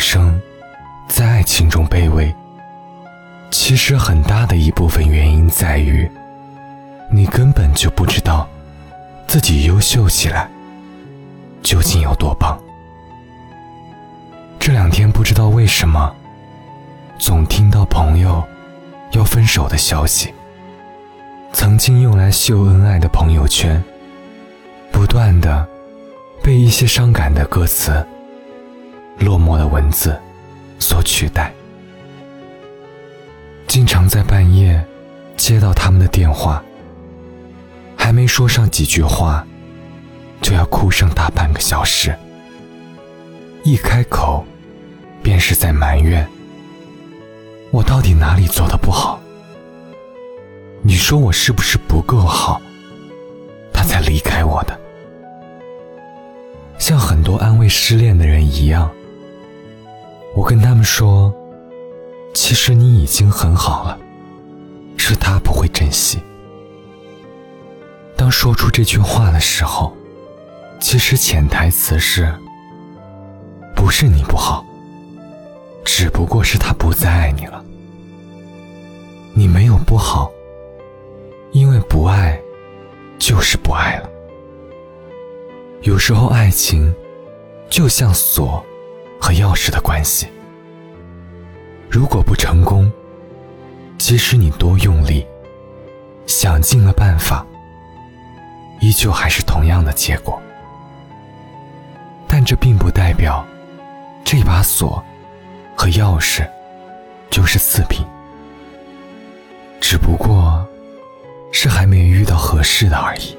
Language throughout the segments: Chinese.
生在爱情中卑微，其实很大的一部分原因在于，你根本就不知道自己优秀起来究竟有多棒。这两天不知道为什么，总听到朋友要分手的消息。曾经用来秀恩爱的朋友圈，不断的被一些伤感的歌词、落寞的文字所取代。经常在半夜接到他们的电话，还没说上几句话，就要哭上大半个小时。一开口，便是在埋怨：我到底哪里做的不好？你说我是不是不够好，他才离开我的？像很多安慰失恋的人一样，我跟他们说，其实你已经很好了，是他不会珍惜。当说出这句话的时候，其实潜台词是：不是你不好，只不过是他不再爱你了。你没有不好。因为不爱，就是不爱了。有时候爱情，就像锁和钥匙的关系。如果不成功，即使你多用力，想尽了办法，依旧还是同样的结果。但这并不代表，这把锁和钥匙就是次品，只不过。是还没遇到合适的而已。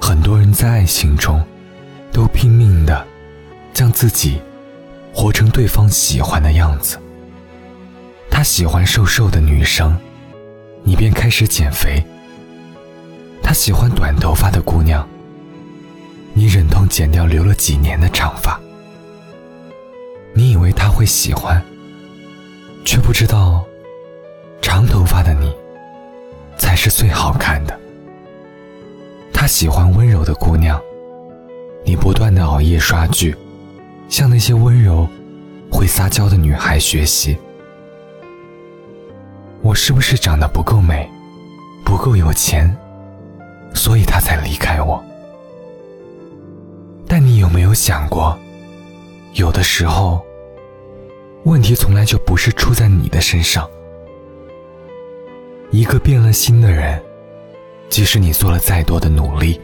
很多人在爱情中，都拼命的将自己活成对方喜欢的样子。他喜欢瘦瘦的女生，你便开始减肥；他喜欢短头发的姑娘，你忍痛剪掉留了几年的长发。你以为他会喜欢，却不知道长头发的你。才是最好看的。他喜欢温柔的姑娘，你不断的熬夜刷剧，向那些温柔、会撒娇的女孩学习。我是不是长得不够美，不够有钱，所以他才离开我？但你有没有想过，有的时候，问题从来就不是出在你的身上。一个变了心的人，即使你做了再多的努力，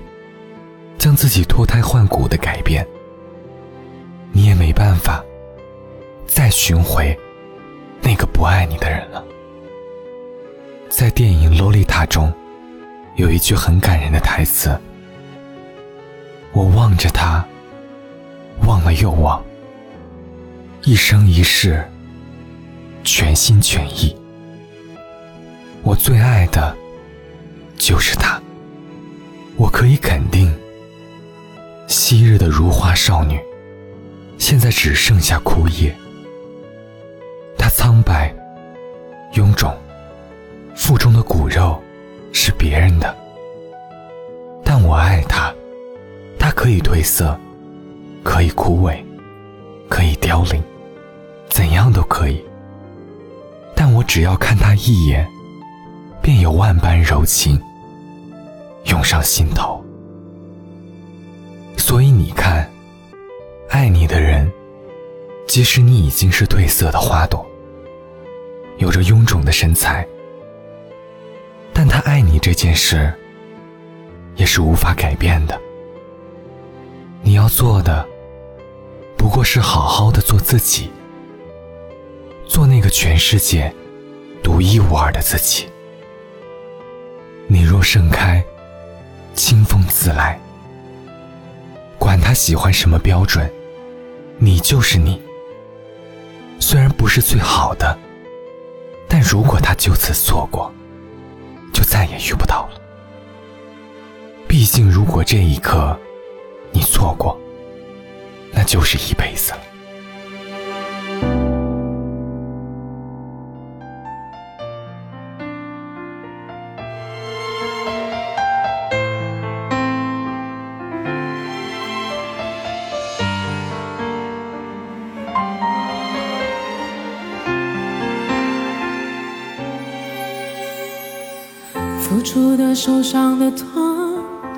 将自己脱胎换骨的改变，你也没办法再寻回那个不爱你的人了。在电影《洛丽塔》中，有一句很感人的台词：“我望着他，望了又望，一生一世，全心全意。”我最爱的，就是她。我可以肯定，昔日的如花少女，现在只剩下枯叶。她苍白、臃肿，腹中的骨肉是别人的，但我爱她。她可以褪色，可以枯萎，可以凋零，怎样都可以。但我只要看她一眼。便有万般柔情涌上心头，所以你看，爱你的人，即使你已经是褪色的花朵，有着臃肿的身材，但他爱你这件事，也是无法改变的。你要做的，不过是好好的做自己，做那个全世界独一无二的自己。你若盛开，清风自来。管他喜欢什么标准，你就是你。虽然不是最好的，但如果他就此错过，就再也遇不到了。毕竟，如果这一刻你错过，那就是一辈子了。出的、受伤的，统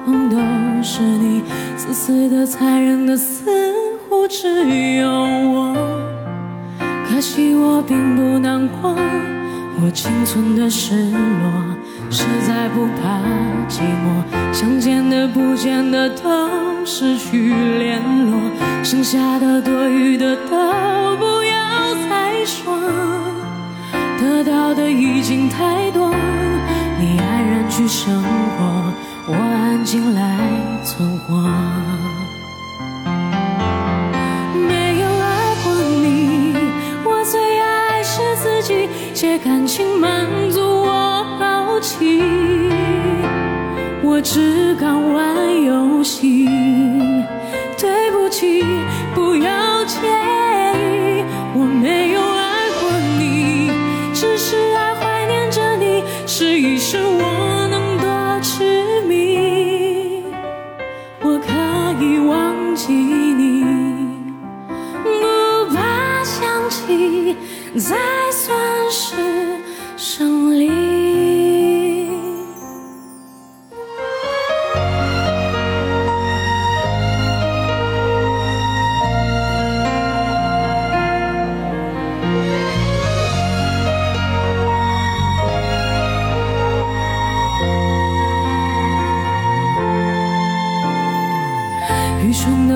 统都是你。自私的、残忍的，似乎只有我。可惜我并不难过，我仅存的失落，实在不怕寂寞。想见的、不见的，都失去联络。剩下的、多余的，都不要再说。得到的已经太多。你爱去生活，我安静来存活。没有爱过你，我最爱是自己，借感情满足我好奇。我只敢玩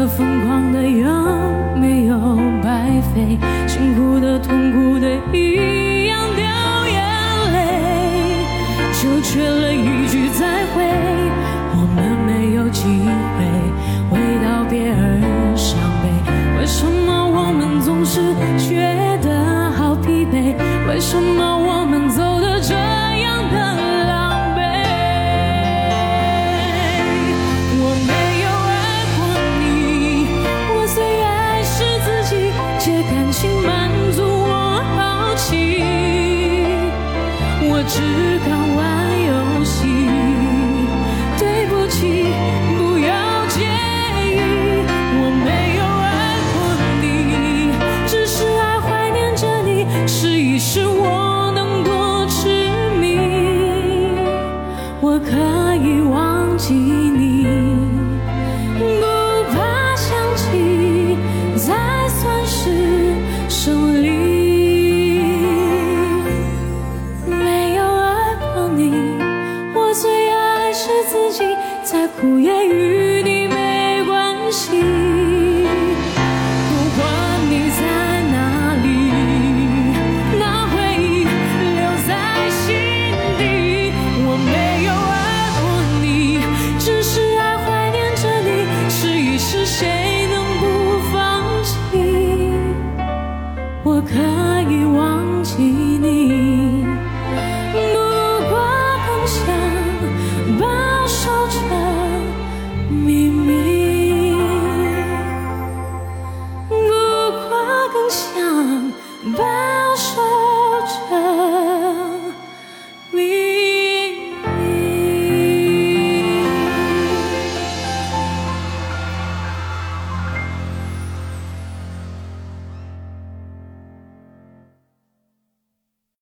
疯狂的，有没有白费？辛苦的、痛苦的，一样掉眼泪。就缺了我可以忘记你，不过很想。